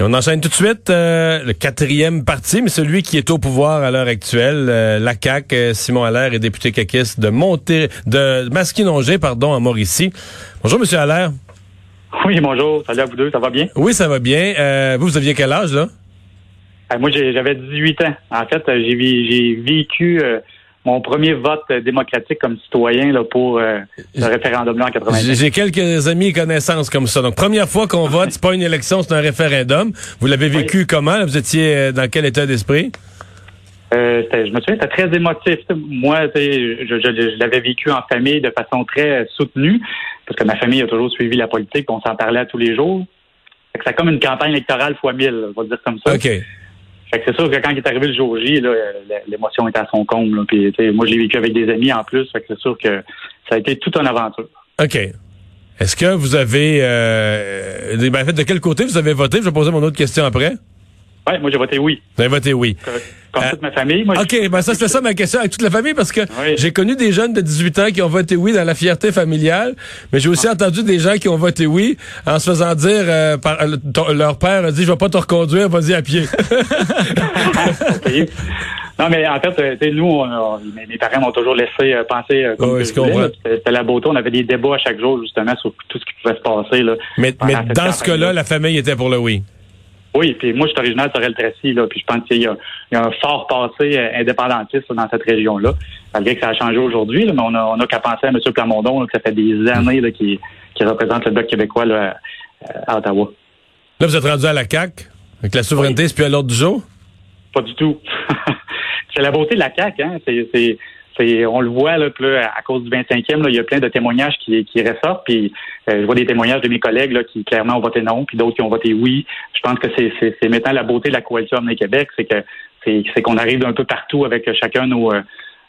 Et on enchaîne tout de suite euh, le quatrième parti, mais celui qui est au pouvoir à l'heure actuelle, euh, la CAC. Euh, Simon Allaire est député caquiste de Monté, de Masquinongé, pardon, à Mauricie. Bonjour, Monsieur Allaire. Oui, bonjour. Salut à vous deux. Ça va bien? Oui, ça va bien. Euh, vous, vous aviez quel âge, là? Moi, j'ai- j'avais 18 ans. En fait, j'ai vécu euh, mon premier vote euh, démocratique comme citoyen là, pour euh, le référendum-là en J'ai 90. j'ai quelques amis et connaissances comme ça. Donc, première fois qu'on vote, c'est pas une élection, c'est un référendum. Vous l'avez vécu comment? Vous étiez euh, dans quel état d'esprit? Euh, je me souviens, c'était très émotif. Moi, je, je- je l'avais vécu en famille de façon très soutenue, parce que ma famille a toujours suivi la politique, on s'en parlait à tous les jours. C'est comme une campagne électorale fois mille, on va dire comme ça. OK. C'est sûr que quand il est arrivé le jour J, euh, l'émotion était à son comble. Puis, moi, je l'ai vécu avec des amis en plus. C'est sûr que ça a été toute une aventure. OK. Est-ce que vous avez... Euh, ben, en fait, de quel côté vous avez voté? Je vais poser mon autre question après. Ouais, moi, j'ai voté oui. Vous avez voté oui. Comme, comme Euh, toute ma famille. Moi, OK, ben ça, c'était ça ma question avec toute la famille parce que Oui. j'ai connu des jeunes de 18 ans qui ont voté oui dans la fierté familiale, mais j'ai aussi entendu des gens qui ont voté oui en se faisant dire euh, par euh, ton- leur père a dit je vais pas te reconduire, vas-y à pied. Non, mais en fait, euh, tu sais, nous, on a- mes, parents m'ont toujours laissé penser comme Oui, là. C'était la beauté. On avait des débats à chaque jour, justement, sur tout ce qui pouvait se passer. Là, mais dans ce cas-là, la famille était pour le oui. Oui, puis moi, je suis originaire de Sorel-Tracy, là, puis je pense qu'il y, a il y a un fort passé euh, indépendantiste dans cette région-là, malgré que ça a changé aujourd'hui, mais on a, on a qu'à penser à M. Plamondon, là, que ça fait des années là, qui, qui représente le Bloc québécois là, à, Ottawa. Là, vous êtes rendu à la CAC avec la souveraineté, c'est plus à l'ordre du jour? Pas du tout. c'est la beauté de la CAQ, hein. C'est, c'est, on le voit là, là, à cause du 25e, là, il y a plein de témoignages qui, qui ressortent. Puis euh, je vois des témoignages de mes collègues là, qui clairement ont voté non, puis d'autres qui ont voté oui. Je pense que c'est, c'est, c'est maintenant la beauté de la coalition Avenir Québec, c'est que c'est, c'est qu'on arrive d'un peu partout avec chacun nos, euh,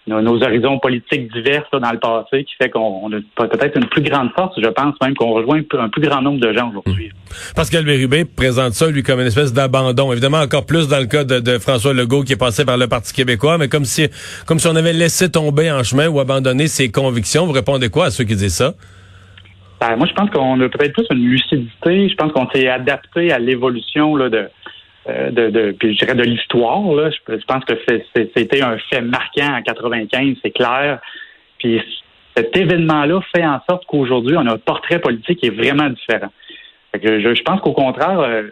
nos, nos horizons politiques divers là, dans le passé, qui fait qu'on on a peut-être une plus grande force, je pense même qu'on rejoint un plus, grand nombre de gens aujourd'hui. Pascal Bérubé présente ça, lui, comme une espèce d'abandon. Évidemment, encore plus dans le cas de, de François Legault qui est passé par le Parti québécois, mais comme si, comme si on avait laissé tomber en chemin ou abandonné ses convictions. Vous répondez quoi à ceux qui disent ça? Ben, moi, je pense qu'on a peut-être plus une lucidité. Je pense qu'on s'est adapté à l'évolution là, de, de, de, puis je dirais de l'histoire. Je, je pense que c'était un fait marquant en 95, c'est clair. Puis cet événement-là fait en sorte qu'aujourd'hui, on a un portrait politique qui est vraiment différent. Fait que je, pense qu'au contraire, euh,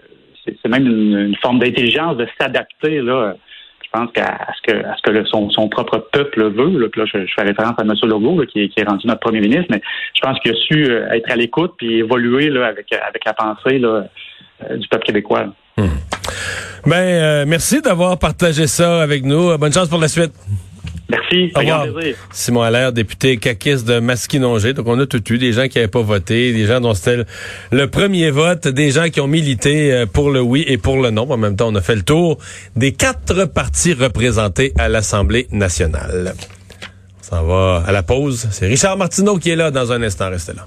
c'est même une, forme d'intelligence de s'adapter là. Je pense à ce que, son, propre peuple veut. Là, je, fais référence à M. Legault, qui, est- rendu notre premier ministre, mais je pense qu'il a su euh, être à l'écoute puis évoluer là, avec, avec la pensée euh, du peuple québécois. Là. Ben, euh, merci d'avoir partagé ça avec nous. Bonne chance pour la suite. Merci. Au revoir. Simon Allaire, député caquiste de Masquinongé. Donc, on a tout eu. Des gens qui n'avaient pas voté, des gens dont c'était le, le premier vote, des gens qui ont milité euh, pour le oui et pour le non. En même temps, on a fait le tour des quatre partis représentés à l'Assemblée nationale. On s'en va à la pause. C'est Richard Martineau qui est là dans un instant. Restez là.